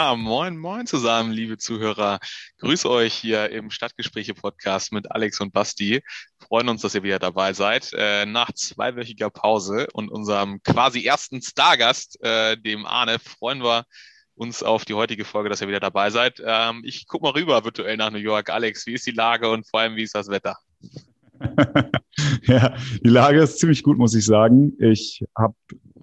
Ja, moin, moin zusammen, liebe Zuhörer. Grüße euch hier im Stadtgespräche-Podcast mit Alex und Basti. Freuen uns, dass ihr wieder dabei seid. Äh, nach zweiwöchiger Pause und unserem quasi ersten Stargast, äh, dem Arne, freuen wir uns auf die heutige Folge, dass ihr wieder dabei seid. Ähm, ich gucke mal rüber virtuell nach New York. Alex, wie ist die Lage und vor allem, wie ist das Wetter? ja, die Lage ist ziemlich gut, muss ich sagen. Ich habe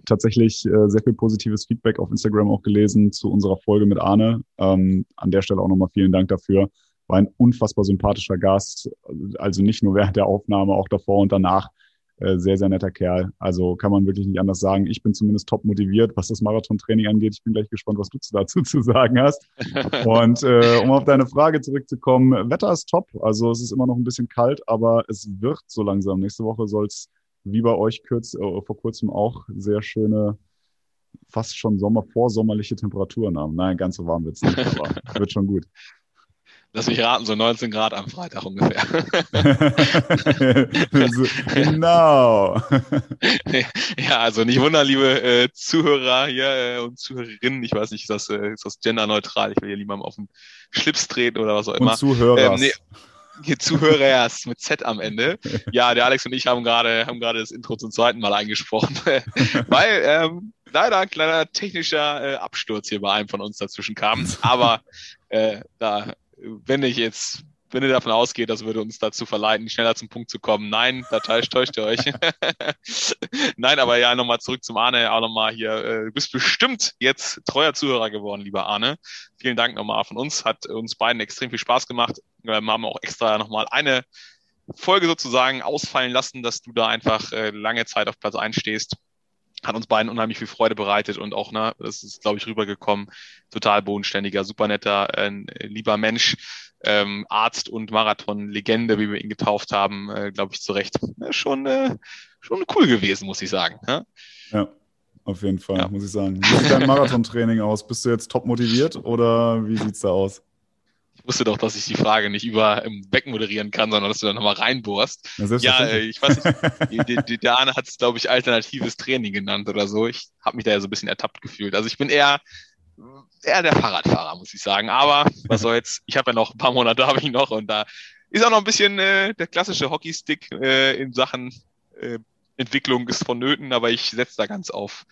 tatsächlich äh, sehr viel positives Feedback auf Instagram auch gelesen zu unserer Folge mit Arne. Ähm, an der Stelle auch nochmal vielen Dank dafür. War ein unfassbar sympathischer Gast, also nicht nur während der Aufnahme, auch davor und danach. Äh, sehr, sehr netter Kerl. Also kann man wirklich nicht anders sagen. Ich bin zumindest top motiviert, was das Marathontraining angeht. Ich bin gleich gespannt, was du dazu zu sagen hast. Und äh, um auf deine Frage zurückzukommen, Wetter ist top. Also es ist immer noch ein bisschen kalt, aber es wird so langsam. Nächste Woche soll es wie bei euch kürz, äh, vor kurzem auch sehr schöne, fast schon Sommer, vorsommerliche Temperaturen haben. Nein, ganz so warm wird es nicht, aber wird schon gut. Lass mich raten, so 19 Grad am Freitag ungefähr. genau. ja, also nicht wundern, liebe äh, Zuhörer hier äh, und Zuhörerinnen. Ich weiß nicht, ist das, äh, ist das genderneutral? Ich will hier niemandem auf den Schlips treten oder was auch immer. Und Zuhörer. Ähm, nee, hier Zuhörer erst mit Z am Ende. Ja, der Alex und ich haben gerade haben gerade das Intro zum zweiten Mal eingesprochen, weil ähm, leider ein kleiner technischer äh, Absturz hier bei einem von uns dazwischen kam. Aber äh, da wenn ich jetzt, wenn ihr davon ausgeht, das würde uns dazu verleiten, schneller zum Punkt zu kommen. Nein, da täuscht, ihr euch. Nein, aber ja, nochmal zurück zum Arne, auch nochmal hier, äh, du bist bestimmt jetzt treuer Zuhörer geworden, lieber Arne. Vielen Dank nochmal von uns, hat uns beiden extrem viel Spaß gemacht. Wir haben auch extra nochmal eine Folge sozusagen ausfallen lassen, dass du da einfach äh, lange Zeit auf Platz 1 stehst hat uns beiden unheimlich viel Freude bereitet und auch, ne, das ist, glaube ich, rübergekommen, total bodenständiger, super netter, äh, lieber Mensch, ähm, Arzt und Marathon-Legende, wie wir ihn getauft haben, äh, glaube ich, zu Recht. Schon, äh, schon cool gewesen, muss ich sagen. Ja, ja auf jeden Fall, ja. muss ich sagen. Wie sieht dein Marathontraining aus? Bist du jetzt top motiviert oder wie sieht's da aus? wusste doch, dass ich die Frage nicht über im Becken moderieren kann, sondern dass du da nochmal reinbohrst. Ja, ja äh, ich weiß nicht, die, die, der Arne hat es, glaube ich, alternatives Training genannt oder so. Ich habe mich da ja so ein bisschen ertappt gefühlt. Also ich bin eher eher der Fahrradfahrer, muss ich sagen. Aber was soll's, ich habe ja noch ein paar Monate, habe ich noch und da ist auch noch ein bisschen äh, der klassische Hockeystick äh, in Sachen äh, Entwicklung ist vonnöten, aber ich setze da ganz auf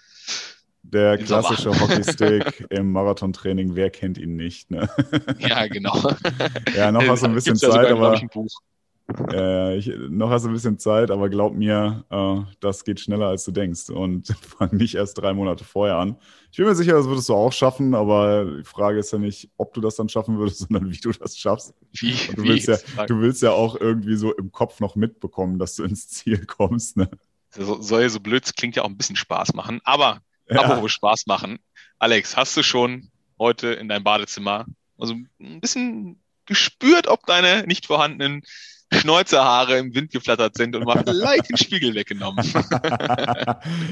der klassische Hockeystick im Marathontraining, wer kennt ihn nicht? Ne? Ja, genau. ja, noch hast du ein bisschen Zeit, aber äh, ich, noch hast du ein bisschen Zeit, aber glaub mir, äh, das geht schneller, als du denkst. Und fang nicht erst drei Monate vorher an. Ich bin mir sicher, das würdest du auch schaffen, aber die Frage ist ja nicht, ob du das dann schaffen würdest, sondern wie du das schaffst. Wie, du, willst ja, du willst ja auch irgendwie so im Kopf noch mitbekommen, dass du ins Ziel kommst. Ne? So, soll so blöd, klingt ja auch ein bisschen Spaß machen, aber ja. Apropos Spaß machen. Alex, hast du schon heute in deinem Badezimmer also ein bisschen gespürt, ob deine nicht vorhandenen Schnäuzerhaare im Wind geflattert sind und mal vielleicht den Spiegel weggenommen.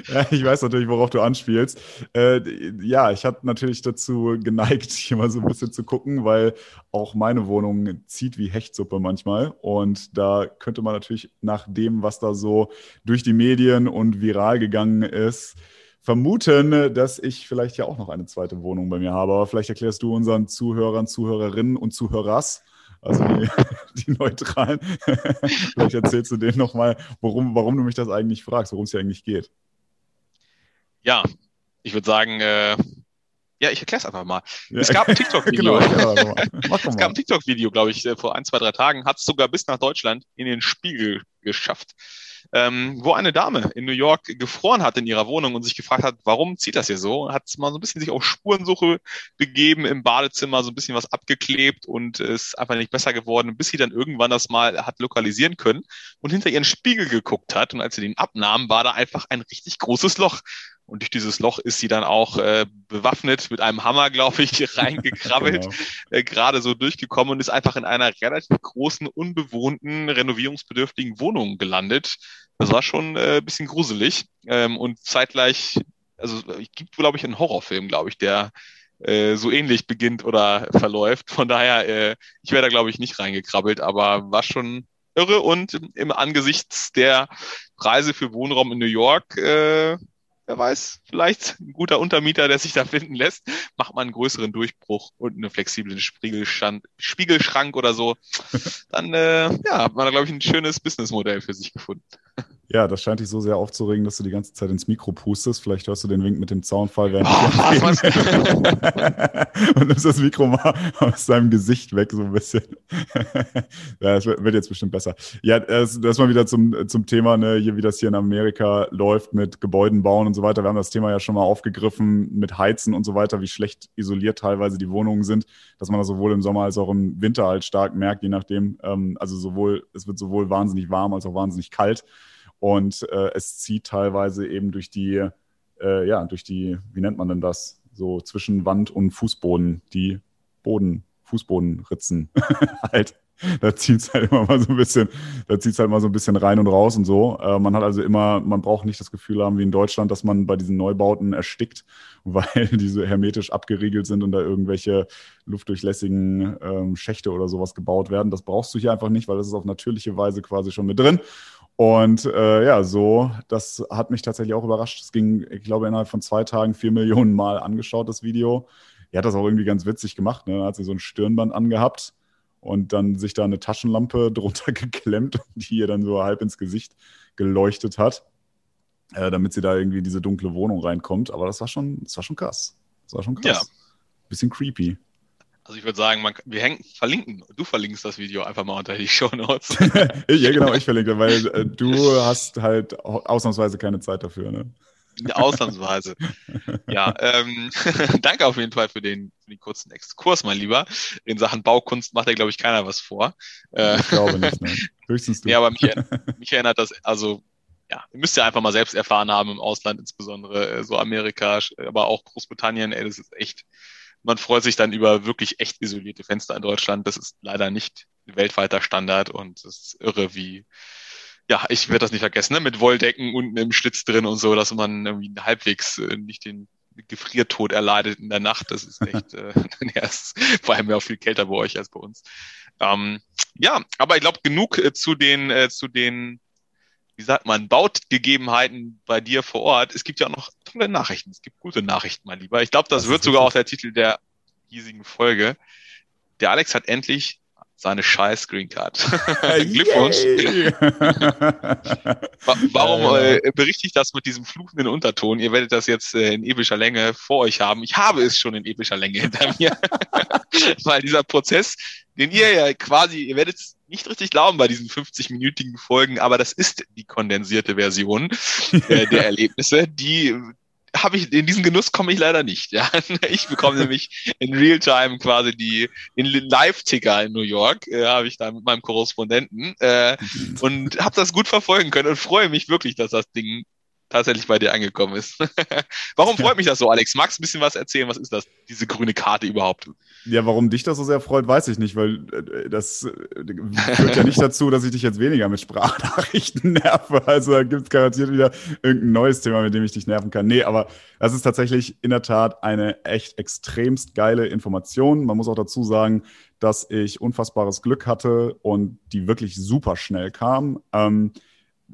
ja, ich weiß natürlich, worauf du anspielst. Äh, ja, ich habe natürlich dazu geneigt, hier mal so ein bisschen zu gucken, weil auch meine Wohnung zieht wie Hechtsuppe manchmal. Und da könnte man natürlich nach dem, was da so durch die Medien und viral gegangen ist, vermuten, dass ich vielleicht ja auch noch eine zweite Wohnung bei mir habe. Aber vielleicht erklärst du unseren Zuhörern, Zuhörerinnen und Zuhörers, also die, die Neutralen, vielleicht erzählst du denen nochmal, warum, warum du mich das eigentlich fragst, worum es hier eigentlich geht. Ja, ich würde sagen, äh, ja, ich erkläre es einfach mal. Ja. Es gab ein TikTok-Video. genau, es gab ein TikTok-Video, glaube ich, vor ein, zwei, drei Tagen, hat es sogar bis nach Deutschland in den Spiegel geschafft ähm, wo eine Dame in New York gefroren hat in ihrer Wohnung und sich gefragt hat, warum zieht das hier so? Hat mal so ein bisschen sich auf Spurensuche begeben im Badezimmer, so ein bisschen was abgeklebt und ist einfach nicht besser geworden, bis sie dann irgendwann das mal hat lokalisieren können und hinter ihren Spiegel geguckt hat. Und als sie den abnahm, war da einfach ein richtig großes Loch. Und durch dieses Loch ist sie dann auch äh, bewaffnet mit einem Hammer, glaube ich, reingekrabbelt, genau. äh, gerade so durchgekommen und ist einfach in einer relativ großen, unbewohnten, renovierungsbedürftigen Wohnung gelandet. Das war schon äh, ein bisschen gruselig ähm, und zeitgleich, also es gibt, glaube ich, einen Horrorfilm, glaube ich, der äh, so ähnlich beginnt oder verläuft. Von daher, äh, ich wäre da, glaube ich, nicht reingekrabbelt, aber war schon irre und im Angesichts der Preise für Wohnraum in New York äh, wer weiß, vielleicht ein guter Untermieter, der sich da finden lässt, macht man einen größeren Durchbruch und einen flexiblen Spiegelschrank, oder so. Dann äh, ja, hat man da, glaube ich, ein schönes Businessmodell für sich gefunden. Ja, das scheint dich so sehr aufzuregen, dass du die ganze Zeit ins Mikro pustest. Vielleicht hörst du den Wink mit dem Zaunfall während oh, Und nimmst das Mikro mal aus deinem Gesicht weg, so ein bisschen. ja, das wird jetzt bestimmt besser. Ja, das, das mal wieder zum, zum Thema, ne, hier, wie das hier in Amerika läuft mit Gebäuden bauen und so weiter. Wir haben das Thema ja schon mal aufgegriffen mit Heizen und so weiter, wie schlecht isoliert teilweise die Wohnungen sind, dass man das sowohl im Sommer als auch im Winter halt stark merkt, je nachdem. Ähm, also sowohl, es wird sowohl wahnsinnig warm als auch wahnsinnig kalt. Und äh, es zieht teilweise eben durch die, äh, ja, durch die, wie nennt man denn das? So zwischen Wand und Fußboden, die Boden, Fußbodenritzen halt. Da zieht es halt immer mal so ein bisschen, da zieht halt mal so ein bisschen rein und raus und so. Äh, man hat also immer, man braucht nicht das Gefühl haben wie in Deutschland, dass man bei diesen Neubauten erstickt, weil diese hermetisch abgeriegelt sind und da irgendwelche luftdurchlässigen ähm, Schächte oder sowas gebaut werden. Das brauchst du hier einfach nicht, weil das ist auf natürliche Weise quasi schon mit drin. Und äh, ja, so, das hat mich tatsächlich auch überrascht. Es ging, ich glaube, innerhalb von zwei Tagen vier Millionen Mal angeschaut, das Video. Er hat das auch irgendwie ganz witzig gemacht. Ne? Da hat sie so ein Stirnband angehabt und dann sich da eine Taschenlampe drunter geklemmt, die ihr dann so halb ins Gesicht geleuchtet hat, äh, damit sie da irgendwie in diese dunkle Wohnung reinkommt. Aber das war schon, das war schon krass. Das war schon krass. Ja. Bisschen creepy. Also ich würde sagen, man, wir hängen, verlinken, du verlinkst das Video einfach mal unter die Show Notes. ja, genau, ich verlinke, weil äh, du hast halt ausnahmsweise keine Zeit dafür, ne? Ausnahmsweise. ja, ähm, danke auf jeden Fall für den, für den kurzen Exkurs, mein Lieber. In Sachen Baukunst macht ja, glaube ich, keiner was vor. Äh, ich glaube nicht, ne? Höchstens du. Ja, aber mich, mich erinnert das, also ja, ihr müsst ja einfach mal selbst erfahren haben im Ausland, insbesondere äh, so Amerika, aber auch Großbritannien, ey, das ist echt man freut sich dann über wirklich echt isolierte Fenster in Deutschland. Das ist leider nicht weltweiter Standard und es ist irre, wie, ja, ich werde das nicht vergessen, ne? mit Wolldecken unten im Schlitz drin und so, dass man irgendwie halbwegs äh, nicht den Gefriertod erleidet in der Nacht. Das ist echt, äh, ja, ist vor allem ja auch viel kälter bei euch als bei uns. Ähm, ja, aber ich glaube, genug äh, zu den, äh, zu den wie sagt man, Bautgegebenheiten bei dir vor Ort. Es gibt ja auch noch tolle Nachrichten. Es gibt gute Nachrichten, mein Lieber. Ich glaube, das, das wird sogar auch der Titel der hiesigen Folge. Der Alex hat endlich seine scheiß Green Card. Glückwunsch. Warum äh, berichte ich das mit diesem fluchenden Unterton? Ihr werdet das jetzt äh, in epischer Länge vor euch haben. Ich habe es schon in epischer Länge hinter mir. Weil dieser Prozess, den ihr ja quasi, ihr werdet es nicht richtig glauben bei diesen 50-minütigen Folgen, aber das ist die kondensierte Version äh, der Erlebnisse, die habe ich, in diesen Genuss komme ich leider nicht. Ja. Ich bekomme nämlich in Realtime quasi die, den Live-Ticker in New York, äh, habe ich da mit meinem Korrespondenten äh, und habe das gut verfolgen können und freue mich wirklich, dass das Ding tatsächlich bei dir angekommen ist. warum freut mich das so, Alex? Magst du ein bisschen was erzählen? Was ist das, diese grüne Karte überhaupt? Ja, warum dich das so sehr freut, weiß ich nicht, weil äh, das äh, führt ja nicht dazu, dass ich dich jetzt weniger mit Sprachnachrichten nerve. Also da gibt es garantiert wieder irgendein neues Thema, mit dem ich dich nerven kann. Nee, aber das ist tatsächlich in der Tat eine echt extremst geile Information. Man muss auch dazu sagen, dass ich unfassbares Glück hatte und die wirklich super schnell kam. Ähm,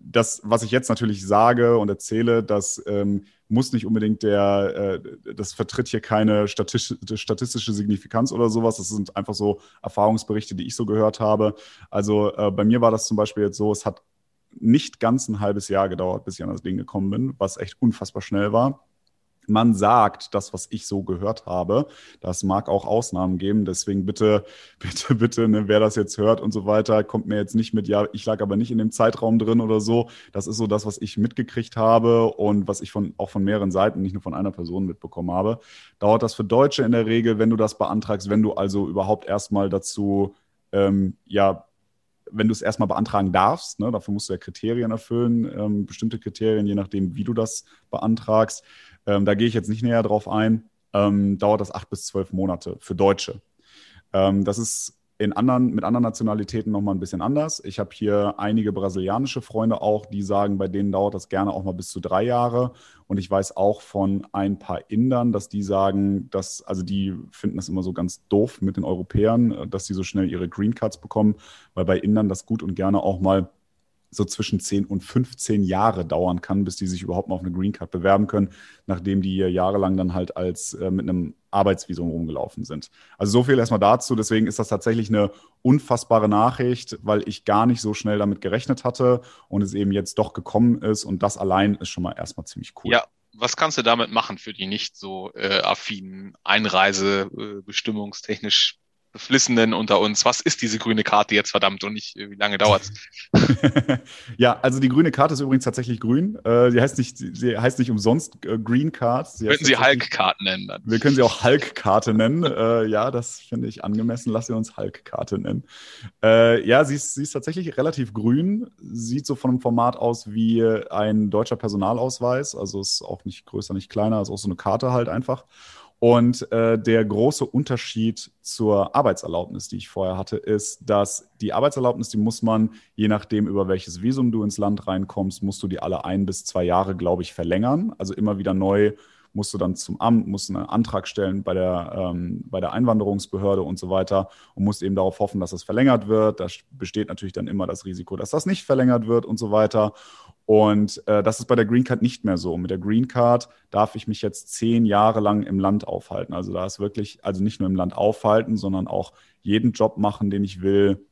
das, was ich jetzt natürlich sage und erzähle, das ähm, muss nicht unbedingt der, äh, das vertritt hier keine statistische, Signifikanz oder sowas. Das sind einfach so Erfahrungsberichte, die ich so gehört habe. Also äh, bei mir war das zum Beispiel jetzt so, es hat nicht ganz ein halbes Jahr gedauert, bis ich an das Ding gekommen bin, was echt unfassbar schnell war man sagt, das, was ich so gehört habe. Das mag auch Ausnahmen geben. Deswegen bitte, bitte, bitte, ne, wer das jetzt hört und so weiter, kommt mir jetzt nicht mit, ja, ich lag aber nicht in dem Zeitraum drin oder so. Das ist so das, was ich mitgekriegt habe und was ich von, auch von mehreren Seiten, nicht nur von einer Person mitbekommen habe. Dauert das für Deutsche in der Regel, wenn du das beantragst, wenn du also überhaupt erstmal dazu, ähm, ja, wenn du es erstmal beantragen darfst, ne, dafür musst du ja Kriterien erfüllen, ähm, bestimmte Kriterien, je nachdem, wie du das beantragst. Ähm, da gehe ich jetzt nicht näher drauf ein. Ähm, dauert das acht bis zwölf Monate für Deutsche. Ähm, das ist in anderen, mit anderen Nationalitäten nochmal ein bisschen anders. Ich habe hier einige brasilianische Freunde auch, die sagen, bei denen dauert das gerne auch mal bis zu drei Jahre. Und ich weiß auch von ein paar Indern, dass die sagen, dass, also die finden das immer so ganz doof mit den Europäern, dass sie so schnell ihre Green Cards bekommen, weil bei Indern das gut und gerne auch mal so zwischen 10 und 15 Jahre dauern kann, bis die sich überhaupt mal auf eine Green Card bewerben können, nachdem die jahrelang dann halt als äh, mit einem Arbeitsvisum rumgelaufen sind. Also so viel erstmal dazu. Deswegen ist das tatsächlich eine unfassbare Nachricht, weil ich gar nicht so schnell damit gerechnet hatte und es eben jetzt doch gekommen ist. Und das allein ist schon mal erstmal ziemlich cool. Ja, was kannst du damit machen für die nicht so äh, affinen Einreise, äh, Beflissenen unter uns, was ist diese grüne Karte jetzt verdammt und nicht, wie lange dauert's? ja, also die grüne Karte ist übrigens tatsächlich grün. Äh, sie heißt nicht, sie heißt nicht umsonst äh, Green Card. Sie Könnten Sie Hulk-Karte nennen dann. Wir können sie auch Hulk-Karte nennen. Äh, ja, das finde ich angemessen. Lass sie uns Hulk-Karte nennen. Äh, ja, sie ist, sie ist tatsächlich relativ grün. Sieht so von dem Format aus wie ein deutscher Personalausweis. Also ist auch nicht größer, nicht kleiner. Ist auch so eine Karte halt einfach. Und äh, der große Unterschied zur Arbeitserlaubnis, die ich vorher hatte, ist, dass die Arbeitserlaubnis, die muss man, je nachdem, über welches Visum du ins Land reinkommst, musst du die alle ein bis zwei Jahre, glaube ich, verlängern. Also immer wieder neu musst du dann zum Amt, musst einen Antrag stellen bei der, ähm, bei der Einwanderungsbehörde und so weiter und musst eben darauf hoffen, dass das verlängert wird. Da besteht natürlich dann immer das Risiko, dass das nicht verlängert wird und so weiter. Und äh, das ist bei der Green Card nicht mehr so. Mit der Green Card darf ich mich jetzt zehn Jahre lang im Land aufhalten. Also da ist wirklich, also nicht nur im Land aufhalten, sondern auch jeden Job machen, den ich will,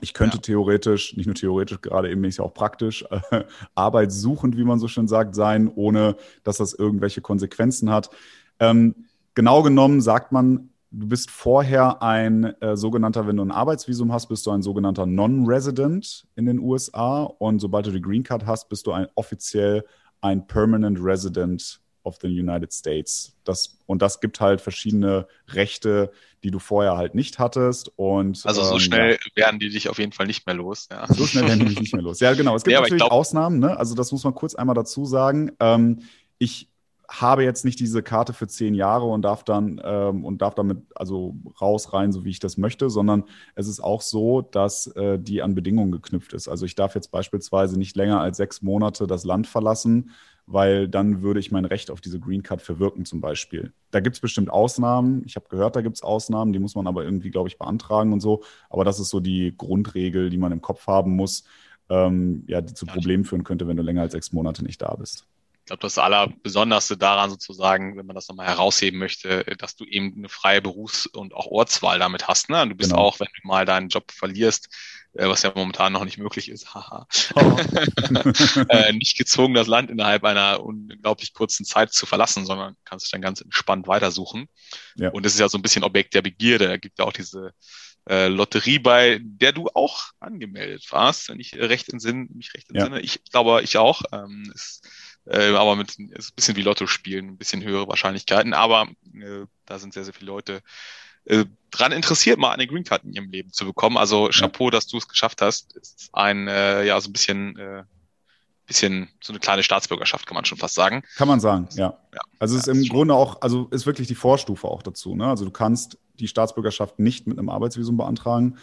ich könnte ja. theoretisch, nicht nur theoretisch, gerade eben ist ja auch praktisch, äh, arbeitssuchend, wie man so schön sagt, sein, ohne dass das irgendwelche Konsequenzen hat. Ähm, genau genommen sagt man, du bist vorher ein äh, sogenannter, wenn du ein Arbeitsvisum hast, bist du ein sogenannter Non-Resident in den USA und sobald du die Green Card hast, bist du ein offiziell ein Permanent Resident of the United States. Das, und das gibt halt verschiedene Rechte, die du vorher halt nicht hattest. Und, also so ähm, schnell werden die dich auf jeden Fall nicht mehr los. Ja. So schnell werden die dich nicht mehr los. Ja, genau. Es gibt ja, natürlich glaub... Ausnahmen. Ne? Also das muss man kurz einmal dazu sagen. Ähm, ich habe jetzt nicht diese Karte für zehn Jahre und darf dann ähm, und darf damit also raus rein, so wie ich das möchte, sondern es ist auch so, dass äh, die an Bedingungen geknüpft ist. Also ich darf jetzt beispielsweise nicht länger als sechs Monate das Land verlassen, weil dann würde ich mein Recht auf diese Green Card verwirken zum Beispiel. Da gibt es bestimmt Ausnahmen. Ich habe gehört, da gibt es Ausnahmen, die muss man aber irgendwie, glaube ich, beantragen und so. Aber das ist so die Grundregel, die man im Kopf haben muss, ähm, ja, die zu Problemen führen könnte, wenn du länger als sechs Monate nicht da bist. Ich glaube, das Allerbesonderste daran sozusagen, wenn man das nochmal herausheben möchte, dass du eben eine freie Berufs- und auch Ortswahl damit hast. Ne? Du bist genau. auch, wenn du mal deinen Job verlierst, äh, was ja momentan noch nicht möglich ist, haha, oh. äh, nicht gezwungen, das Land innerhalb einer unglaublich kurzen Zeit zu verlassen, sondern kannst dich dann ganz entspannt weitersuchen. Ja. Und das ist ja so ein bisschen Objekt der Begierde. Da gibt ja auch diese äh, Lotterie bei, der du auch angemeldet warst, wenn ich recht in Sinn, mich recht entsinne. Ja. Ich glaube, ich auch. Ähm, ist, äh, aber mit ist ein bisschen wie Lotto spielen, ein bisschen höhere Wahrscheinlichkeiten, aber äh, da sind sehr, sehr viele Leute äh, dran interessiert, mal eine Green Card in ihrem Leben zu bekommen. Also Chapeau, dass du es geschafft hast. Ist ein, äh, ja, so ein bisschen, äh, bisschen so eine kleine Staatsbürgerschaft, kann man schon fast sagen. Kann man sagen, ja. ja. Also es ist im Grunde auch, also ist wirklich die Vorstufe auch dazu. Ne? Also du kannst die Staatsbürgerschaft nicht mit einem Arbeitsvisum beantragen.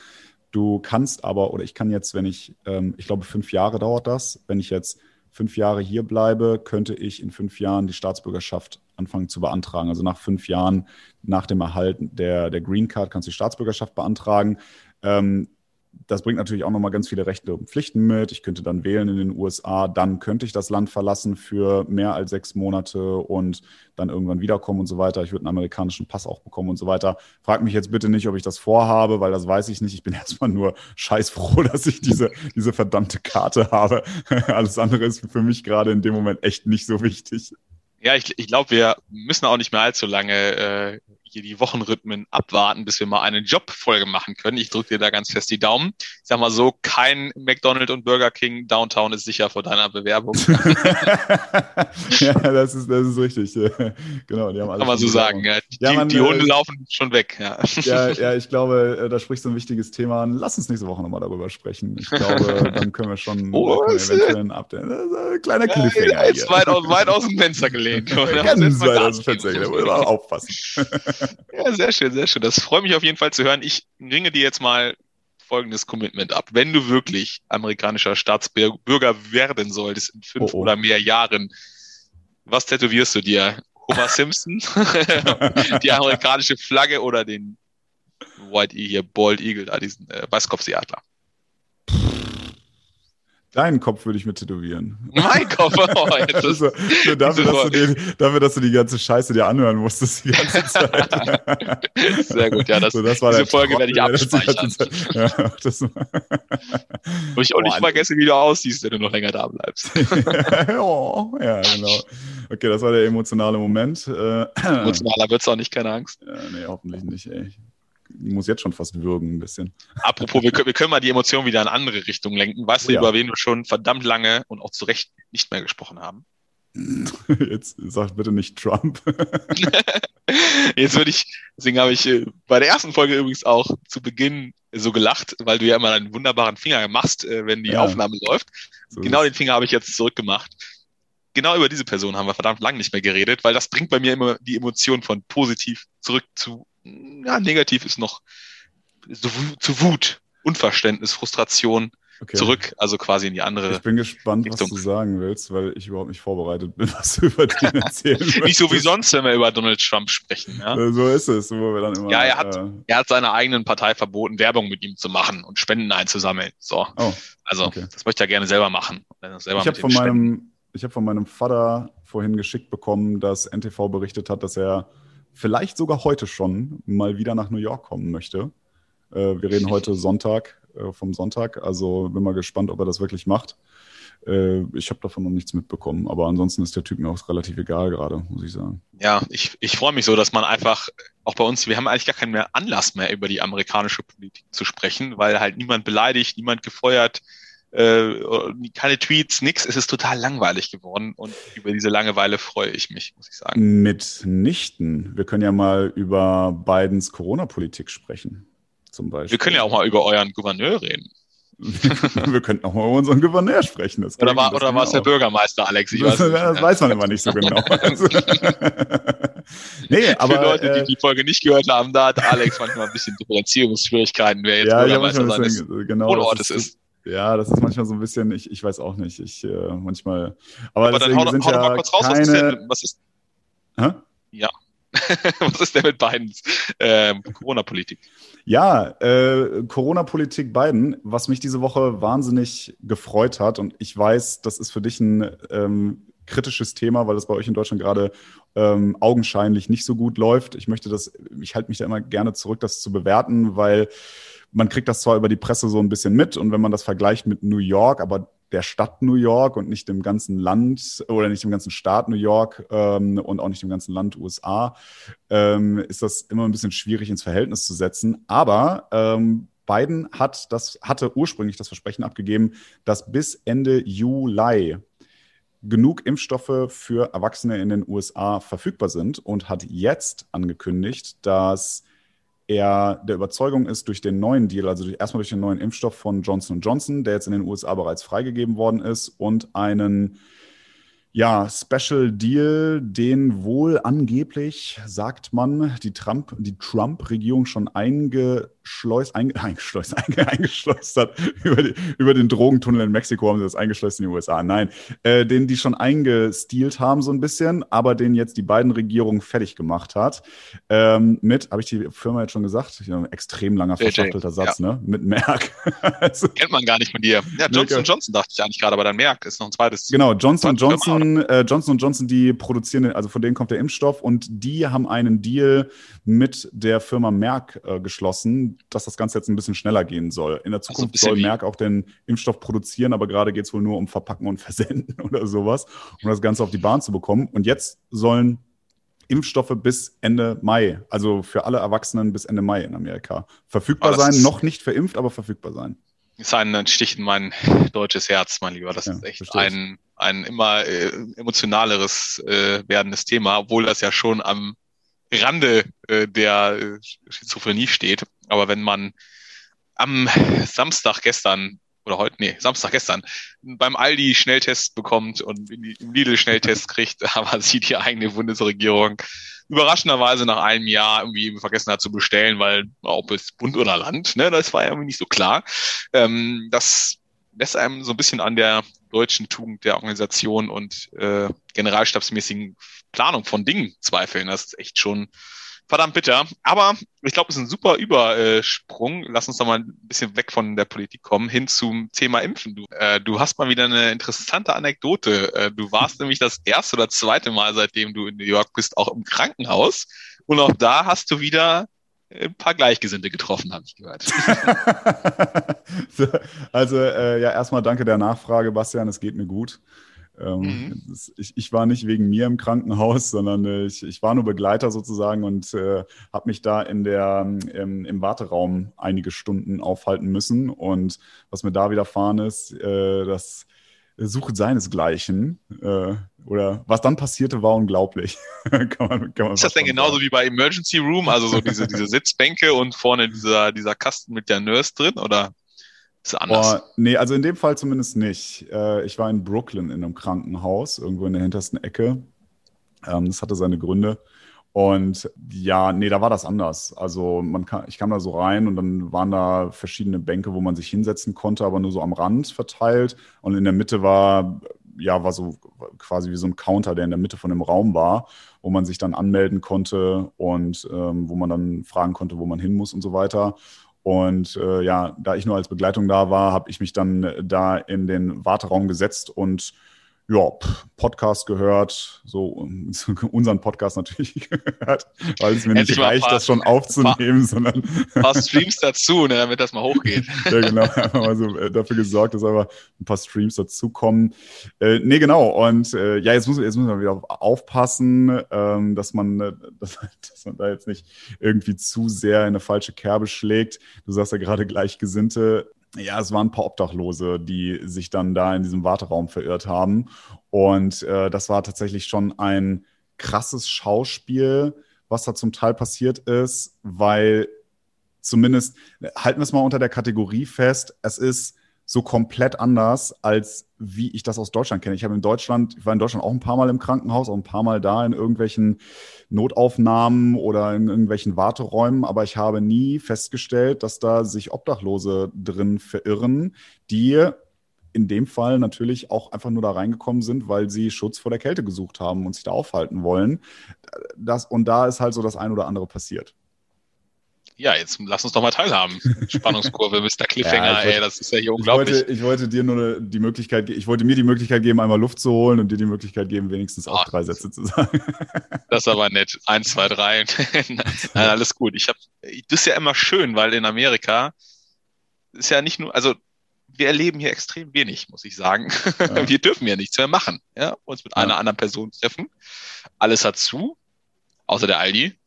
Du kannst aber, oder ich kann jetzt, wenn ich, ähm, ich glaube, fünf Jahre dauert das, wenn ich jetzt fünf Jahre hier bleibe, könnte ich in fünf Jahren die Staatsbürgerschaft anfangen zu beantragen. Also nach fünf Jahren nach dem Erhalten der, der Green Card kannst du die Staatsbürgerschaft beantragen. Ähm, das bringt natürlich auch nochmal ganz viele Rechte und Pflichten mit. Ich könnte dann wählen in den USA, dann könnte ich das Land verlassen für mehr als sechs Monate und dann irgendwann wiederkommen und so weiter. Ich würde einen amerikanischen Pass auch bekommen und so weiter. Frag mich jetzt bitte nicht, ob ich das vorhabe, weil das weiß ich nicht. Ich bin erstmal nur scheißfroh, dass ich diese, diese verdammte Karte habe. Alles andere ist für mich gerade in dem Moment echt nicht so wichtig. Ja, ich, ich glaube, wir müssen auch nicht mehr allzu lange äh, hier die Wochenrhythmen abwarten, bis wir mal eine Jobfolge machen können. Ich drücke dir da ganz fest die Daumen. Ich sag mal so, kein McDonald's und Burger King Downtown ist sicher vor deiner Bewerbung. ja, das ist, das ist richtig. genau, die haben alle Kann man so sagen. Ja. Die, ja, man, die, Hunde äh, laufen schon weg. Ja. ja, ja, ich glaube, äh, da sprichst du ein wichtiges Thema an. Lass uns nächste Woche nochmal darüber sprechen. Ich glaube, dann können wir schon oh, eventuell ein Update. Ein kleiner Cliffhanger. Ja, jetzt weit aus, weit aus dem Fenster gelehnt. Ganz weit aus dem Fenster gelehnt. Aufpassen ja, sehr schön, sehr schön. Das freut mich auf jeden Fall zu hören. Ich ringe dir jetzt mal folgendes Commitment ab. Wenn du wirklich amerikanischer Staatsbürger werden solltest in fünf oh, oh. oder mehr Jahren, was tätowierst du dir? Homer Simpson, die amerikanische Flagge oder den White Eagle, Bald Eagle, da diesen äh, Weißkopfseeadler? Deinen Kopf würde ich mit tätowieren. Mein Kopf? Oh, jetzt ist, so dafür, dass du die, dafür, dass du die ganze Scheiße dir anhören musstest die ganze Zeit. Sehr gut, ja. Das, so, das war diese Folge werde ich abspeichern. Ja, das Habe ich auch nicht vergessen, wie du aussiehst, wenn du noch länger da bleibst. oh, ja, genau. Okay, das war der emotionale Moment. Äh, Emotionaler wird es auch nicht, keine Angst. Ja, nee, hoffentlich nicht, ey ich muss jetzt schon fast würgen ein bisschen. Apropos, wir können, wir können mal die Emotionen wieder in andere Richtungen lenken. Weißt du, ja. über wen wir schon verdammt lange und auch zu Recht nicht mehr gesprochen haben? Jetzt sag bitte nicht Trump. Jetzt würde ich, deswegen habe ich äh, bei der ersten Folge übrigens auch zu Beginn so gelacht, weil du ja immer einen wunderbaren Finger machst, äh, wenn die ja. Aufnahme läuft. So genau den Finger habe ich jetzt zurückgemacht. Genau über diese Person haben wir verdammt lang nicht mehr geredet, weil das bringt bei mir immer die Emotion von positiv zurück zu ja, negativ ist noch so, zu Wut, Unverständnis, Frustration okay. zurück, also quasi in die andere. Ich bin gespannt, Richtung. was du sagen willst, weil ich überhaupt nicht vorbereitet bin, was du über den erzählen Nicht so wie sonst, wenn wir über Donald Trump sprechen. Ja? So ist es, wo wir dann immer. Ja, er hat, äh, er hat seiner eigenen Partei verboten, Werbung mit ihm zu machen und Spenden einzusammeln. So. Oh, also, okay. das möchte er gerne selber machen. Selber ich habe von meinem, ich habe von meinem Vater vorhin geschickt bekommen, dass NTV berichtet hat, dass er vielleicht sogar heute schon mal wieder nach New York kommen möchte. Äh, wir reden heute Sonntag, äh, vom Sonntag, also bin mal gespannt, ob er das wirklich macht. Äh, ich habe davon noch nichts mitbekommen, aber ansonsten ist der Typ mir auch relativ egal gerade, muss ich sagen. Ja, ich, ich freue mich so, dass man einfach auch bei uns, wir haben eigentlich gar keinen mehr Anlass mehr über die amerikanische Politik zu sprechen, weil halt niemand beleidigt, niemand gefeuert, äh, keine Tweets, nix. Es ist total langweilig geworden und über diese Langeweile freue ich mich, muss ich sagen. Mitnichten. Wir können ja mal über Bidens Corona-Politik sprechen, zum Beispiel. Wir können ja auch mal über euren Gouverneur reden. wir könnten auch mal über unseren Gouverneur sprechen. Das oder war, oder war es der Bürgermeister, Alex? Ich das, weiß, das weiß man immer nicht so genau. nee, aber, Für Leute, die äh, die Folge nicht gehört haben, da hat Alex manchmal ein bisschen Differenzierungsschwierigkeiten, wer jetzt ja, Bürgermeister seines genau, Wohnortes ist. Ja, das ist manchmal so ein bisschen, ich, ich weiß auch nicht, ich äh, manchmal. Aber, aber dann hau, sind hau ja mal kurz raus, keine... was ist denn, was ist. Hä? Ja. was ist denn mit Bidens äh, Corona-Politik? Ja, äh, Corona-Politik Biden, was mich diese Woche wahnsinnig gefreut hat, und ich weiß, das ist für dich ein ähm, kritisches Thema, weil das bei euch in Deutschland gerade ähm, augenscheinlich nicht so gut läuft. Ich möchte das, ich halte mich da immer gerne zurück, das zu bewerten, weil man kriegt das zwar über die Presse so ein bisschen mit und wenn man das vergleicht mit New York, aber der Stadt New York und nicht dem ganzen Land oder nicht dem ganzen Staat New York ähm, und auch nicht dem ganzen Land USA, ähm, ist das immer ein bisschen schwierig ins Verhältnis zu setzen. Aber ähm, Biden hat das, hatte ursprünglich das Versprechen abgegeben, dass bis Ende Juli genug Impfstoffe für Erwachsene in den USA verfügbar sind und hat jetzt angekündigt, dass er der Überzeugung ist, durch den neuen Deal, also durch, erstmal durch den neuen Impfstoff von Johnson Johnson, der jetzt in den USA bereits freigegeben worden ist, und einen ja, Special Deal, den wohl angeblich, sagt man, die Trump, die Trump-Regierung schon einge, eingeschleust, einge, eingeschleust hat. Über, die, über, den Drogentunnel in Mexiko haben sie das eingeschleust in die USA. Nein, äh, den die schon eingestealt haben so ein bisschen, aber den jetzt die beiden Regierungen fertig gemacht hat. Ähm, mit, habe ich die Firma jetzt schon gesagt? Ein extrem langer verschachtelter Satz, ja. ne? Mit Merck. also, Kennt man gar nicht von dir. Ja, Johnson Johnson dachte ich eigentlich gerade, aber dann Merck ist noch ein zweites. Genau, Johnson Johnson Johnson, äh, Johnson Johnson, die produzieren, also von denen kommt der Impfstoff und die haben einen Deal mit der Firma Merck äh, geschlossen, dass das Ganze jetzt ein bisschen schneller gehen soll. In der Zukunft also soll Merck auch den Impfstoff produzieren, aber gerade geht es wohl nur um Verpacken und Versenden oder sowas, um das Ganze auf die Bahn zu bekommen. Und jetzt sollen Impfstoffe bis Ende Mai, also für alle Erwachsenen bis Ende Mai in Amerika verfügbar sein. Noch nicht verimpft, aber verfügbar sein. Ist ein Stich in mein deutsches Herz, mein Lieber. Das ja, ist echt ein ein immer äh, emotionaleres äh, werdendes Thema, obwohl das ja schon am Rande äh, der äh, Schizophrenie steht. Aber wenn man am Samstag gestern oder heute, nee, Samstag gestern, beim Aldi Schnelltest bekommt und im Lidl Schnelltest kriegt, aber sie die eigene Bundesregierung überraschenderweise nach einem Jahr irgendwie vergessen hat zu bestellen, weil ob es Bund oder Land, ne, das war ja irgendwie nicht so klar. Ähm, das lässt einem so ein bisschen an der deutschen Tugend der Organisation und äh, generalstabsmäßigen Planung von Dingen zweifeln. Das ist echt schon verdammt bitter. Aber ich glaube, es ist ein super Übersprung. Lass uns doch mal ein bisschen weg von der Politik kommen, hin zum Thema Impfen. Du, äh, du hast mal wieder eine interessante Anekdote. Äh, du warst nämlich das erste oder zweite Mal, seitdem du in New York bist, auch im Krankenhaus. Und auch da hast du wieder ein paar Gleichgesinnte getroffen, habe ich gehört. also äh, ja, erstmal danke der Nachfrage, Bastian, es geht mir gut. Ähm, mhm. ich, ich, war nicht wegen mir im Krankenhaus, sondern äh, ich, ich, war nur Begleiter sozusagen und äh, habe mich da in der, im, im, Warteraum einige Stunden aufhalten müssen. Und was mir da widerfahren ist, äh, das sucht seinesgleichen. Äh, oder was dann passierte, war unglaublich. kann man, kann man ist das denn genauso sagen. wie bei Emergency Room, also so diese, diese Sitzbänke und vorne dieser, dieser Kasten mit der Nurse drin, oder? Ist anders? Oh, nee, also in dem Fall zumindest nicht. Äh, ich war in Brooklyn in einem Krankenhaus, irgendwo in der hintersten Ecke. Ähm, das hatte seine Gründe. Und ja, nee, da war das anders. Also man kann, ich kam da so rein und dann waren da verschiedene Bänke, wo man sich hinsetzen konnte, aber nur so am Rand verteilt. Und in der Mitte war, ja, war so quasi wie so ein Counter, der in der Mitte von dem Raum war, wo man sich dann anmelden konnte und ähm, wo man dann fragen konnte, wo man hin muss und so weiter. Und äh, ja, da ich nur als Begleitung da war, habe ich mich dann da in den Warteraum gesetzt und ja, Podcast gehört, so unseren Podcast natürlich gehört, weil es mir Endlich nicht reicht, das schon aufzunehmen, sondern ein paar Streams dazu, ne, damit das mal hochgeht. ja, genau, einfach mal so äh, dafür gesorgt, dass aber ein paar Streams dazukommen. Äh, nee, genau, und äh, ja, jetzt muss, jetzt muss man wieder aufpassen, ähm, dass, man, äh, dass, dass man da jetzt nicht irgendwie zu sehr in eine falsche Kerbe schlägt. Du sagst ja gerade Gleichgesinnte, ja, es waren ein paar Obdachlose, die sich dann da in diesem Warteraum verirrt haben. Und äh, das war tatsächlich schon ein krasses Schauspiel, was da zum Teil passiert ist, weil zumindest, halten wir es mal unter der Kategorie fest, es ist so komplett anders, als wie ich das aus Deutschland kenne. Ich habe in Deutschland, ich war in Deutschland auch ein paar Mal im Krankenhaus, auch ein paar Mal da in irgendwelchen Notaufnahmen oder in irgendwelchen Warteräumen, aber ich habe nie festgestellt, dass da sich Obdachlose drin verirren, die in dem Fall natürlich auch einfach nur da reingekommen sind, weil sie Schutz vor der Kälte gesucht haben und sich da aufhalten wollen. Das, und da ist halt so das ein oder andere passiert ja, jetzt lass uns doch mal teilhaben. Spannungskurve, Mr. Cliffhanger, ja, wollte, ey, das ist ja hier unglaublich. Ich wollte, ich wollte dir nur die Möglichkeit, ich wollte mir die Möglichkeit geben, einmal Luft zu holen und dir die Möglichkeit geben, wenigstens auch oh, drei Sätze zu sagen. Das ist aber nett. Eins, zwei, drei. Nein, alles gut. Ich hab, das ist ja immer schön, weil in Amerika ist ja nicht nur, also wir erleben hier extrem wenig, muss ich sagen. Ja. Wir dürfen ja nichts mehr machen. Ja? Uns mit ja. einer anderen Person treffen. Alles hat zu, außer der Aldi.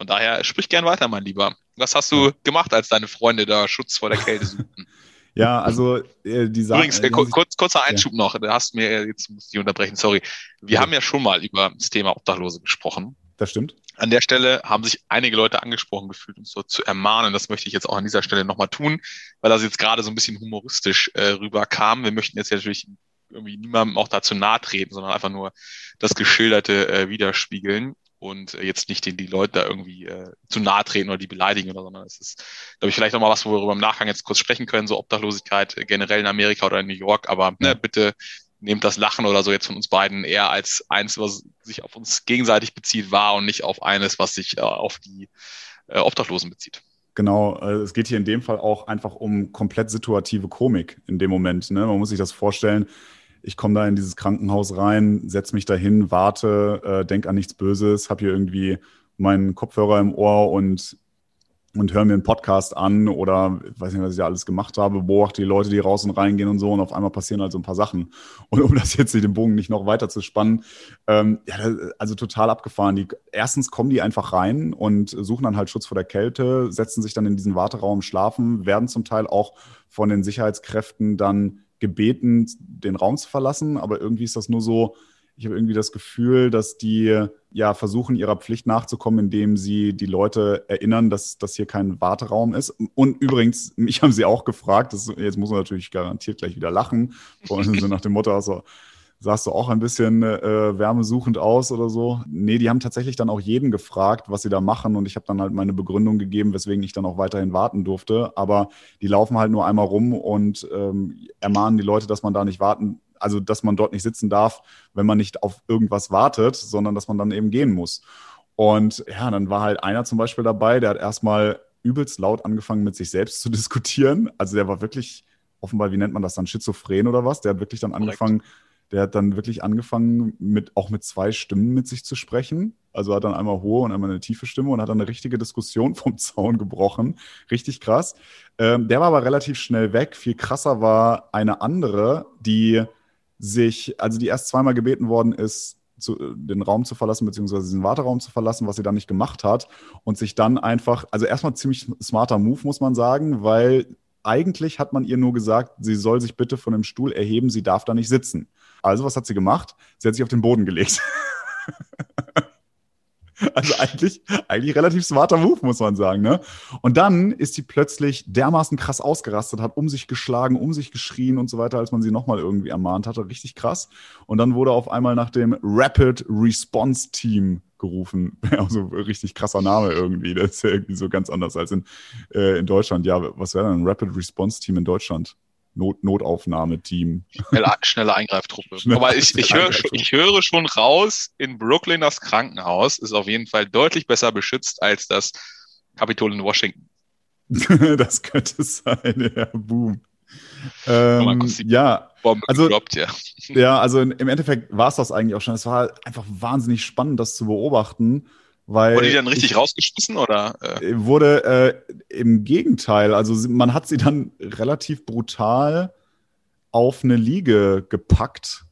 Von daher sprich gern weiter, mein Lieber. Was hast du gemacht, als deine Freunde da Schutz vor der Kälte suchten? Ja, also äh, die Sache. Übrigens, äh, kurz, kurzer Einschub ja. noch, da hast du mir, äh, jetzt muss ich unterbrechen, sorry. Wir ja. haben ja schon mal über das Thema Obdachlose gesprochen. Das stimmt. An der Stelle haben sich einige Leute angesprochen gefühlt, uns so zu ermahnen. Das möchte ich jetzt auch an dieser Stelle nochmal tun, weil das jetzt gerade so ein bisschen humoristisch äh, rüberkam. Wir möchten jetzt natürlich irgendwie niemandem auch dazu nahe treten, sondern einfach nur das Geschilderte äh, widerspiegeln und äh, jetzt nicht den die Leute da irgendwie äh, zu nahe treten oder die beleidigen oder sondern es ist, glaube ich, vielleicht nochmal was, worüber wir im Nachgang jetzt kurz sprechen können, so Obdachlosigkeit äh, generell in Amerika oder in New York, aber ne, bitte nehmt das Lachen oder so jetzt von uns beiden eher als eins, was sich auf uns gegenseitig bezieht, wahr und nicht auf eines, was sich äh, auf die äh, Obdachlosen bezieht. Genau, äh, es geht hier in dem Fall auch einfach um komplett situative Komik in dem Moment. Ne? Man muss sich das vorstellen ich komme da in dieses Krankenhaus rein, setze mich dahin, warte, äh, denk an nichts Böses, habe hier irgendwie meinen Kopfhörer im Ohr und und höre mir einen Podcast an oder weiß nicht, was ich da alles gemacht habe, beobachte die Leute, die raus und reingehen und so und auf einmal passieren halt so ein paar Sachen. Und um das jetzt den Bogen nicht noch weiter zu spannen, ähm, ja, also total abgefahren. Die, erstens kommen die einfach rein und suchen dann halt Schutz vor der Kälte, setzen sich dann in diesen Warteraum, schlafen, werden zum Teil auch von den Sicherheitskräften dann gebeten, den Raum zu verlassen, aber irgendwie ist das nur so, ich habe irgendwie das Gefühl, dass die ja versuchen, ihrer Pflicht nachzukommen, indem sie die Leute erinnern, dass das hier kein Warteraum ist. Und übrigens, mich haben sie auch gefragt, das, jetzt muss man natürlich garantiert gleich wieder lachen, so nach dem Motto, also, sahst du auch ein bisschen äh, wärmesuchend aus oder so? Nee, die haben tatsächlich dann auch jeden gefragt, was sie da machen und ich habe dann halt meine Begründung gegeben, weswegen ich dann auch weiterhin warten durfte. Aber die laufen halt nur einmal rum und ähm, ermahnen die Leute, dass man da nicht warten, also dass man dort nicht sitzen darf, wenn man nicht auf irgendwas wartet, sondern dass man dann eben gehen muss. Und ja, dann war halt einer zum Beispiel dabei, der hat erstmal übelst laut angefangen, mit sich selbst zu diskutieren. Also der war wirklich offenbar, wie nennt man das dann, schizophren oder was? Der hat wirklich dann angefangen, der hat dann wirklich angefangen, mit, auch mit zwei Stimmen mit sich zu sprechen. Also hat dann einmal hohe und einmal eine tiefe Stimme und hat dann eine richtige Diskussion vom Zaun gebrochen. Richtig krass. Ähm, der war aber relativ schnell weg. Viel krasser war eine andere, die sich, also die erst zweimal gebeten worden ist, zu, den Raum zu verlassen, beziehungsweise diesen Warteraum zu verlassen, was sie dann nicht gemacht hat. Und sich dann einfach, also erstmal ziemlich smarter Move, muss man sagen, weil eigentlich hat man ihr nur gesagt, sie soll sich bitte von dem Stuhl erheben, sie darf da nicht sitzen. Also was hat sie gemacht? Sie hat sich auf den Boden gelegt. Also eigentlich, eigentlich relativ smarter Move, muss man sagen. Ne? Und dann ist sie plötzlich dermaßen krass ausgerastet, hat um sich geschlagen, um sich geschrien und so weiter, als man sie nochmal irgendwie ermahnt hatte. Richtig krass. Und dann wurde auf einmal nach dem Rapid Response Team gerufen. Also richtig krasser Name irgendwie. Das ist irgendwie so ganz anders als in, äh, in Deutschland. Ja, was wäre denn ein Rapid Response Team in Deutschland? Not Notaufnahmeteam. Schnelle, schnelle Eingreiftruppe. Schnelle Aber ich, ich, höre, ich höre schon raus, in Brooklyn das Krankenhaus ist auf jeden Fall deutlich besser beschützt als das Kapitol in Washington. das könnte sein, ja, boom. Ähm, ja, Bombe also, gedroppt, ja. ja, also im Endeffekt war es das eigentlich auch schon. Es war einfach wahnsinnig spannend, das zu beobachten. Weil wurde die dann richtig ich, rausgeschmissen oder? Äh? Wurde äh, im Gegenteil. Also man hat sie dann relativ brutal auf eine Liege gepackt,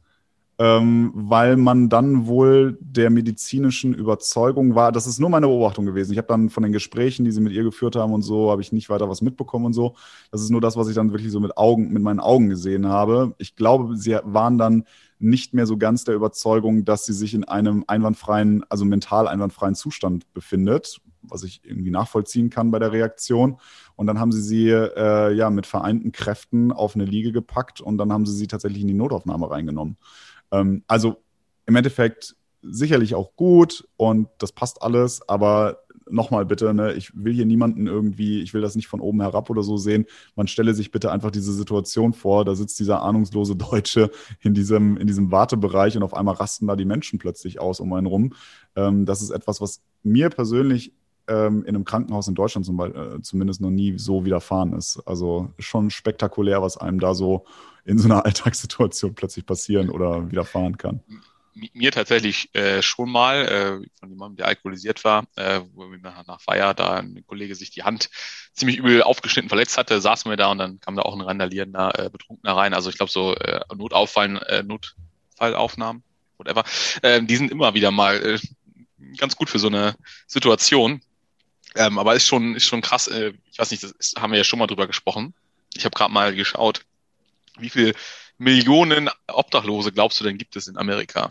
ähm, weil man dann wohl der medizinischen Überzeugung war. Das ist nur meine Beobachtung gewesen. Ich habe dann von den Gesprächen, die sie mit ihr geführt haben und so, habe ich nicht weiter was mitbekommen und so. Das ist nur das, was ich dann wirklich so mit Augen, mit meinen Augen gesehen habe. Ich glaube, sie waren dann nicht mehr so ganz der Überzeugung, dass sie sich in einem einwandfreien, also mental einwandfreien Zustand befindet, was ich irgendwie nachvollziehen kann bei der Reaktion. Und dann haben sie sie äh, ja mit vereinten Kräften auf eine Liege gepackt und dann haben sie sie tatsächlich in die Notaufnahme reingenommen. Ähm, also im Endeffekt sicherlich auch gut und das passt alles, aber nochmal bitte, ne, ich will hier niemanden irgendwie, ich will das nicht von oben herab oder so sehen. Man stelle sich bitte einfach diese Situation vor, da sitzt dieser ahnungslose Deutsche in diesem, in diesem Wartebereich und auf einmal rasten da die Menschen plötzlich aus um einen rum. Ähm, das ist etwas, was mir persönlich ähm, in einem Krankenhaus in Deutschland zum Beispiel, äh, zumindest noch nie so widerfahren ist. Also schon spektakulär, was einem da so in so einer Alltagssituation plötzlich passieren oder widerfahren kann mir tatsächlich äh, schon mal äh, von jemandem, der alkoholisiert war, äh, wo nach, nach Feier da ein Kollege sich die Hand ziemlich übel aufgeschnitten verletzt hatte, saßen wir da und dann kam da auch ein randalierender äh, Betrunkener rein. Also ich glaube so äh, Notauffallen, äh, Notfallaufnahmen, whatever, äh, die sind immer wieder mal äh, ganz gut für so eine Situation. Ähm, aber ist schon ist schon krass. Äh, ich weiß nicht, das ist, haben wir ja schon mal drüber gesprochen. Ich habe gerade mal geschaut, wie viel Millionen Obdachlose glaubst du denn gibt es in Amerika?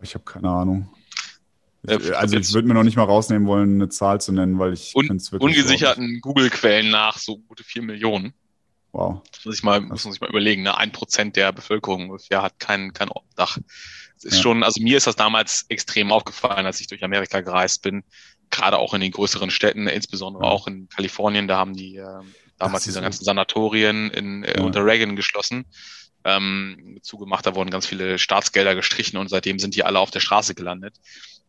Ich habe keine Ahnung. Ich, also ich würde mir noch nicht mal rausnehmen wollen, eine Zahl zu nennen, weil ich un ungesicherten Google-Quellen nach so gute vier Millionen. Wow. Das muss ich mal, muss man sich mal überlegen. Ne? Ein Prozent der Bevölkerung ungefähr hat kein, kein Obdach. Es ist ja. schon, also mir ist das damals extrem aufgefallen, als ich durch Amerika gereist bin. Gerade auch in den größeren Städten, insbesondere ja. auch in Kalifornien, da haben die äh, damals diese ganzen Sanatorien in, äh, ja. unter Reagan geschlossen ähm, zugemacht. Da wurden ganz viele Staatsgelder gestrichen und seitdem sind die alle auf der Straße gelandet.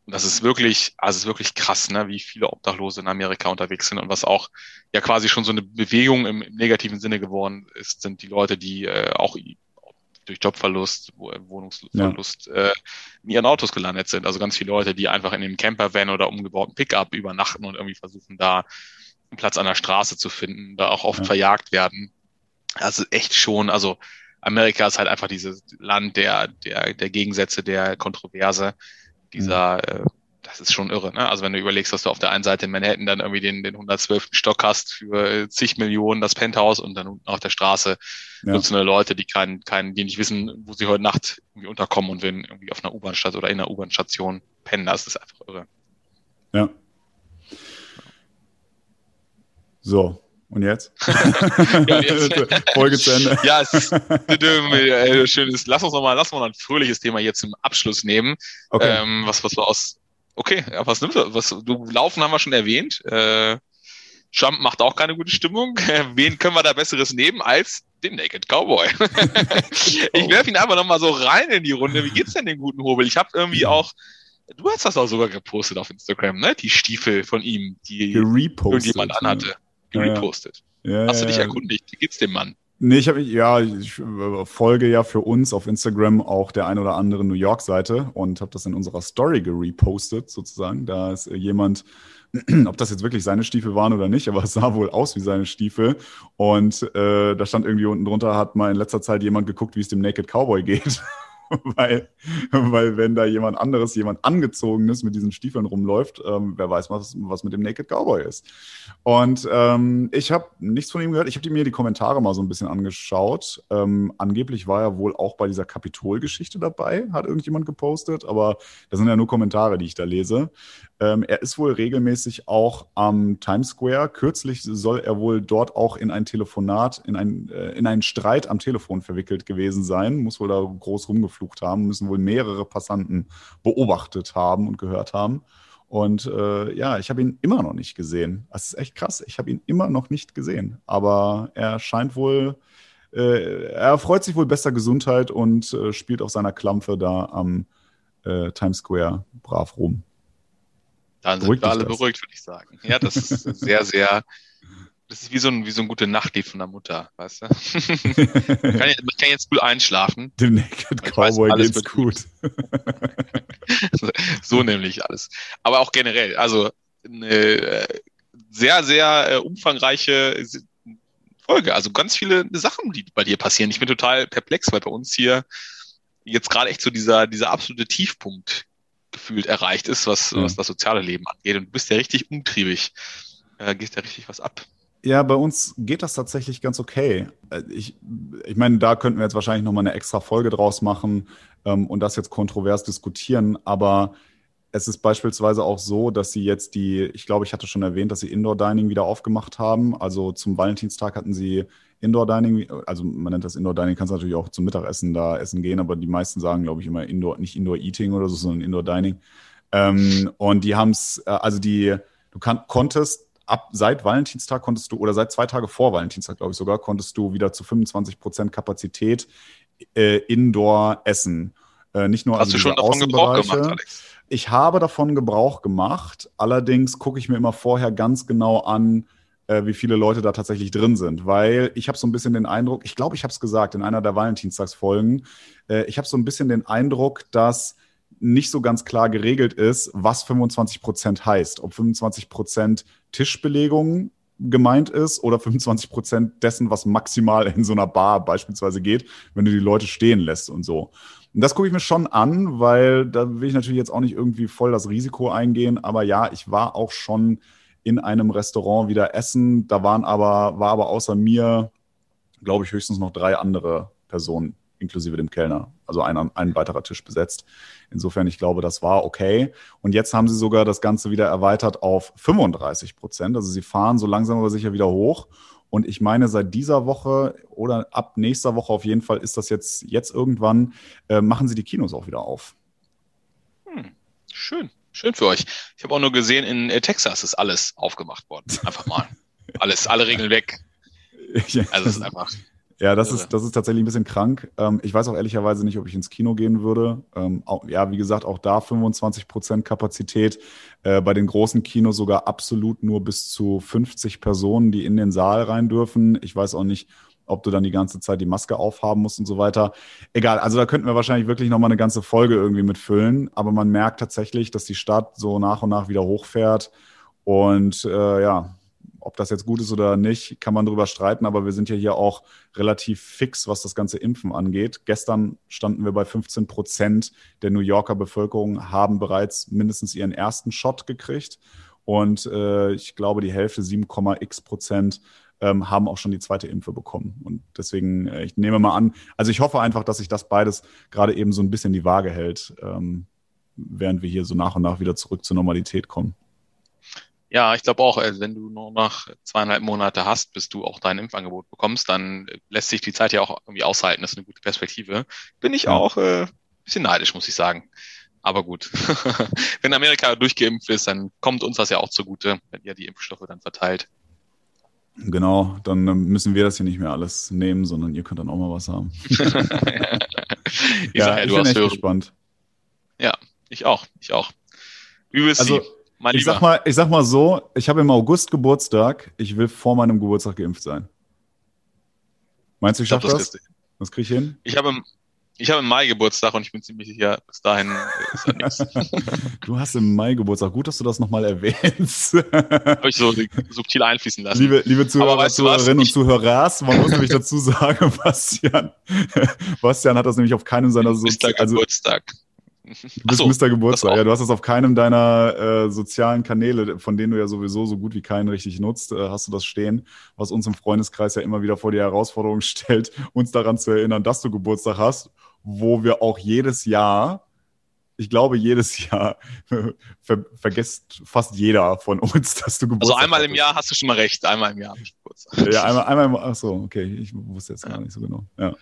Und das ist wirklich, also es ist wirklich krass, ne, wie viele Obdachlose in Amerika unterwegs sind und was auch ja quasi schon so eine Bewegung im, im negativen Sinne geworden ist, sind die Leute, die äh, auch durch Jobverlust, Wohnungsverlust ja. äh, in ihren Autos gelandet sind. Also ganz viele Leute, die einfach in dem Campervan oder umgebauten Pickup übernachten und irgendwie versuchen, da einen Platz an der Straße zu finden, da auch oft ja. verjagt werden. Also echt schon, also Amerika ist halt einfach dieses Land der, der, der Gegensätze, der Kontroverse, dieser, mhm. äh, das ist schon irre, ne? Also wenn du überlegst, dass du auf der einen Seite in Manhattan dann irgendwie den, den 112. Stock hast für zig Millionen das Penthouse und dann unten auf der Straße ja. Dutzende Leute, die keinen, keinen, die nicht wissen, wo sie heute Nacht irgendwie unterkommen und wenn irgendwie auf einer U-Bahn-Station oder in einer U-Bahn-Station pennen, das ist einfach irre. Ja. So, und jetzt? ja, jetzt. Folge zu Ende. ja, es ist äh, schönes. Lass uns noch mal, lass uns mal ein fröhliches Thema hier zum Abschluss nehmen. Okay. Ähm, was, was wir aus. Okay, ja, was nimmst du? Was, du Laufen haben wir schon erwähnt. Äh, Trump macht auch keine gute Stimmung. Wen können wir da Besseres nehmen als den Naked Cowboy? ich werfe ihn einfach noch mal so rein in die Runde. Wie geht's denn den guten Hobel? Ich habe irgendwie auch Du hast das auch sogar gepostet auf Instagram, ne? Die Stiefel von ihm, die irgendjemand anhatte. Gerepostet. Ja, hast du dich erkundigt? Wie geht's dem Mann? Nee, ich habe ja, ich äh, folge ja für uns auf Instagram auch der ein oder andere New York Seite und habe das in unserer Story gerepostet sozusagen. Da ist äh, jemand, ob das jetzt wirklich seine Stiefel waren oder nicht, aber es sah wohl aus wie seine Stiefel. Und äh, da stand irgendwie unten drunter, hat mal in letzter Zeit jemand geguckt, wie es dem Naked Cowboy geht. weil, weil wenn da jemand anderes, jemand angezogenes mit diesen Stiefeln rumläuft, ähm, wer weiß, was, was mit dem Naked Cowboy ist. Und ähm, ich habe nichts von ihm gehört. Ich habe mir die Kommentare mal so ein bisschen angeschaut. Ähm, angeblich war er wohl auch bei dieser Kapitol-Geschichte dabei, hat irgendjemand gepostet, aber das sind ja nur Kommentare, die ich da lese. Ähm, er ist wohl regelmäßig auch am Times Square. Kürzlich soll er wohl dort auch in ein Telefonat, in, ein, äh, in einen Streit am Telefon verwickelt gewesen sein. Muss wohl da groß rumgeflucht haben, müssen wohl mehrere Passanten beobachtet haben und gehört haben. Und äh, ja, ich habe ihn immer noch nicht gesehen. Das ist echt krass. Ich habe ihn immer noch nicht gesehen. Aber er scheint wohl, äh, er freut sich wohl bester Gesundheit und äh, spielt auf seiner Klampfe da am äh, Times Square brav rum. Dann sind wir alle das? beruhigt, würde ich sagen. Ja, das ist sehr, sehr, das ist wie so ein, wie so ein gute Nachtlied von der Mutter, weißt du? man, kann, man kann jetzt gut einschlafen. Dem Naked Cowboy weiß, geht's gut. so nämlich alles. Aber auch generell, also eine äh, sehr, sehr äh, umfangreiche Folge. Also ganz viele Sachen, die bei dir passieren. Ich bin total perplex, weil bei uns hier jetzt gerade echt so dieser, dieser absolute Tiefpunkt gefühlt erreicht ist, was, mhm. was das soziale Leben angeht. Und du bist ja richtig umtriebig. Äh, gehst ja richtig was ab. Ja, bei uns geht das tatsächlich ganz okay. Äh, ich, ich meine, da könnten wir jetzt wahrscheinlich nochmal eine extra Folge draus machen ähm, und das jetzt kontrovers diskutieren. Aber es ist beispielsweise auch so, dass sie jetzt die, ich glaube, ich hatte schon erwähnt, dass sie Indoor Dining wieder aufgemacht haben. Also zum Valentinstag hatten sie Indoor Dining, also man nennt das Indoor Dining, kannst natürlich auch zum Mittagessen da essen gehen, aber die meisten sagen, glaube ich, immer Indoor, nicht Indoor Eating oder so, sondern Indoor Dining. Ähm, und die haben es, äh, also die, du kann, konntest ab seit Valentinstag konntest du, oder seit zwei Tage vor Valentinstag, glaube ich sogar, konntest du wieder zu 25 Prozent Kapazität äh, Indoor essen. Äh, nicht nur Hast also du schon davon Gebrauch gemacht, Alex? Ich habe davon Gebrauch gemacht. Allerdings gucke ich mir immer vorher ganz genau an, äh, wie viele Leute da tatsächlich drin sind. Weil ich habe so ein bisschen den Eindruck, ich glaube, ich habe es gesagt in einer der Valentinstagsfolgen, äh, ich habe so ein bisschen den Eindruck, dass nicht so ganz klar geregelt ist, was 25 Prozent heißt. Ob 25 Prozent Tischbelegung gemeint ist oder 25 Prozent dessen, was maximal in so einer Bar beispielsweise geht, wenn du die Leute stehen lässt und so. Und das gucke ich mir schon an, weil da will ich natürlich jetzt auch nicht irgendwie voll das Risiko eingehen. Aber ja, ich war auch schon in einem Restaurant wieder essen. Da waren aber, war aber außer mir, glaube ich, höchstens noch drei andere Personen, inklusive dem Kellner. Also ein, ein weiterer Tisch besetzt. Insofern, ich glaube, das war okay. Und jetzt haben sie sogar das Ganze wieder erweitert auf 35 Prozent. Also sie fahren so langsam aber sicher wieder hoch. Und ich meine, seit dieser Woche oder ab nächster Woche auf jeden Fall ist das jetzt, jetzt irgendwann, äh, machen sie die Kinos auch wieder auf. Hm, schön. Schön für euch. Ich habe auch nur gesehen, in äh, Texas ist alles aufgemacht worden. Einfach mal. alles, alle Regeln weg. Also es ist einfach. Ja, das ist, das ist tatsächlich ein bisschen krank. Ähm, ich weiß auch ehrlicherweise nicht, ob ich ins Kino gehen würde. Ähm, auch, ja, wie gesagt, auch da 25 Prozent Kapazität. Äh, bei den großen Kinos sogar absolut nur bis zu 50 Personen, die in den Saal rein dürfen. Ich weiß auch nicht, ob du dann die ganze Zeit die Maske aufhaben musst und so weiter. Egal, also da könnten wir wahrscheinlich wirklich nochmal eine ganze Folge irgendwie mitfüllen. Aber man merkt tatsächlich, dass die Stadt so nach und nach wieder hochfährt. Und äh, ja, ob das jetzt gut ist oder nicht, kann man darüber streiten, aber wir sind ja hier auch relativ fix, was das ganze Impfen angeht. Gestern standen wir bei 15 Prozent der New Yorker Bevölkerung haben bereits mindestens ihren ersten Shot gekriegt. Und äh, ich glaube, die Hälfte, 7,x Prozent, ähm, haben auch schon die zweite Impfe bekommen. Und deswegen, äh, ich nehme mal an, also ich hoffe einfach, dass sich das beides gerade eben so ein bisschen die Waage hält, ähm, während wir hier so nach und nach wieder zurück zur Normalität kommen. Ja, ich glaube auch, also wenn du nur noch zweieinhalb Monate hast, bis du auch dein Impfangebot bekommst, dann lässt sich die Zeit ja auch irgendwie aushalten. Das ist eine gute Perspektive. Bin ich ja. auch äh, bisschen neidisch, muss ich sagen. Aber gut, wenn Amerika durchgeimpft ist, dann kommt uns das ja auch zugute, wenn ihr die Impfstoffe dann verteilt. Genau, dann ähm, müssen wir das hier nicht mehr alles nehmen, sondern ihr könnt dann auch mal was haben. ja, ich bin echt hören. gespannt. Ja, ich auch, ich auch. Übelst also, mein ich sag mal, ich sag mal so, ich habe im August Geburtstag. Ich will vor meinem Geburtstag geimpft sein. Meinst du, ich, ich schaffe das? das? Was kriege ich hin? Ich habe im, ich habe im Mai Geburtstag und ich bin ziemlich sicher, bis dahin ist da nichts. Du hast im Mai Geburtstag. Gut, dass du das nochmal erwähnst. habe ich so subtil einfließen lassen. Liebe, liebe Zuhörer, weißt Zuhörerinnen und Zuhörer, man muss nämlich dazu sagen, Bastian, Bastian hat das nämlich auf keinem seiner so also, Geburtstag. Du bist so, Mr. Geburtstag. Ja, du hast das auf keinem deiner äh, sozialen Kanäle, von denen du ja sowieso so gut wie keinen richtig nutzt, äh, hast du das stehen, was uns im Freundeskreis ja immer wieder vor die Herausforderung stellt, uns daran zu erinnern, dass du Geburtstag hast, wo wir auch jedes Jahr, ich glaube jedes Jahr, ver vergisst fast jeder von uns, dass du Geburtstag hast. Also einmal im Jahr hast du schon mal recht, einmal im Jahr habe ich Geburtstag. Ja, einmal, einmal im, ach so, okay, ich wusste jetzt gar nicht so genau. Ja.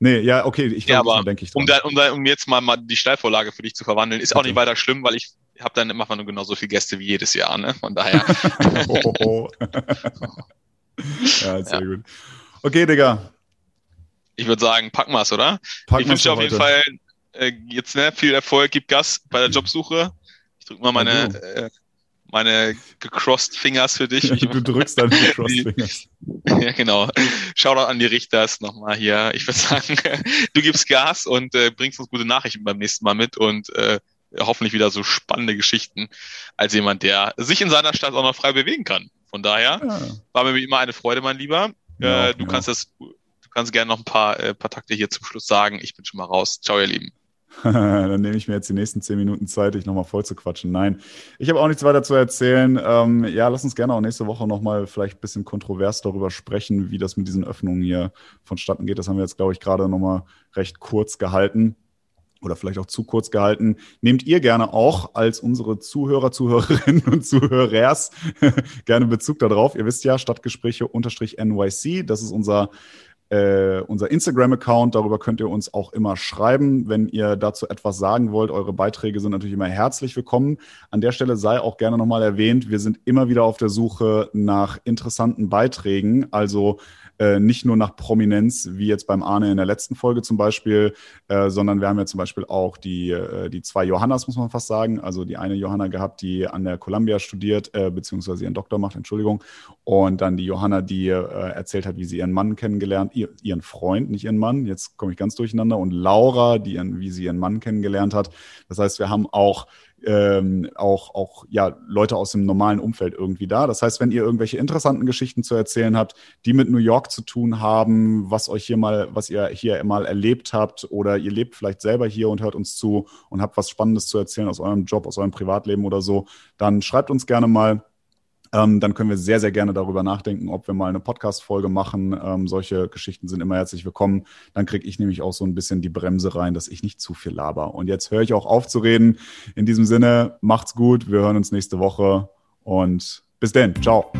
Nee, ja, okay, ich glaube, ja, denke ich dran. Um, da, um, da, um jetzt mal, mal die Steilvorlage für dich zu verwandeln, ist okay. auch nicht weiter schlimm, weil ich habe dann immer nur genauso viele Gäste wie jedes Jahr, ne? Von daher. oh, oh. ja, sehr ja. gut. Okay, Digga. Ich würde sagen, packen wir's, oder? Packen ich wünsche dir auf jeden Fall äh, jetzt ne, viel Erfolg, gib Gas bei der Jobsuche. Ich drücke mal meine äh, meine gecrossed Fingers für dich. du drückst deine gecrossed Fingers. ja, genau. Shoutout an die Richters nochmal hier. Ich würde sagen, du gibst Gas und äh, bringst uns gute Nachrichten beim nächsten Mal mit und äh, hoffentlich wieder so spannende Geschichten als jemand, der sich in seiner Stadt auch noch frei bewegen kann. Von daher ja. war mir wie immer eine Freude, mein Lieber. Ja, äh, du ja. kannst das, du kannst gerne noch ein paar, äh, paar Takte hier zum Schluss sagen. Ich bin schon mal raus. Ciao, ihr Lieben. Dann nehme ich mir jetzt die nächsten zehn Minuten Zeit, dich nochmal voll zu quatschen. Nein, ich habe auch nichts weiter zu erzählen. Ähm, ja, lass uns gerne auch nächste Woche nochmal vielleicht ein bisschen kontrovers darüber sprechen, wie das mit diesen Öffnungen hier vonstatten geht. Das haben wir jetzt, glaube ich, gerade nochmal recht kurz gehalten oder vielleicht auch zu kurz gehalten. Nehmt ihr gerne auch als unsere Zuhörer, Zuhörerinnen und Zuhörers gerne Bezug darauf. Ihr wisst ja, Stadtgespräche unterstrich NYC, das ist unser äh, unser Instagram-Account. Darüber könnt ihr uns auch immer schreiben, wenn ihr dazu etwas sagen wollt. Eure Beiträge sind natürlich immer herzlich willkommen. An der Stelle sei auch gerne nochmal erwähnt, wir sind immer wieder auf der Suche nach interessanten Beiträgen. Also äh, nicht nur nach Prominenz, wie jetzt beim Arne in der letzten Folge zum Beispiel, äh, sondern wir haben ja zum Beispiel auch die, äh, die zwei Johannas, muss man fast sagen. Also die eine Johanna gehabt, die an der Columbia studiert, äh, beziehungsweise ihren Doktor macht, Entschuldigung. Und dann die Johanna, die äh, erzählt hat, wie sie ihren Mann kennengelernt, ihr, ihren Freund, nicht ihren Mann. Jetzt komme ich ganz durcheinander. Und Laura, die ihren, wie sie ihren Mann kennengelernt hat. Das heißt, wir haben auch ähm, auch, auch ja, Leute aus dem normalen Umfeld irgendwie da. Das heißt, wenn ihr irgendwelche interessanten Geschichten zu erzählen habt, die mit New York zu tun haben, was euch hier mal, was ihr hier mal erlebt habt oder ihr lebt vielleicht selber hier und hört uns zu und habt was Spannendes zu erzählen aus eurem Job, aus eurem Privatleben oder so, dann schreibt uns gerne mal ähm, dann können wir sehr, sehr gerne darüber nachdenken, ob wir mal eine Podcast-Folge machen. Ähm, solche Geschichten sind immer herzlich willkommen. Dann kriege ich nämlich auch so ein bisschen die Bremse rein, dass ich nicht zu viel laber. Und jetzt höre ich auch auf zu reden. In diesem Sinne, macht's gut. Wir hören uns nächste Woche und bis denn. Ciao.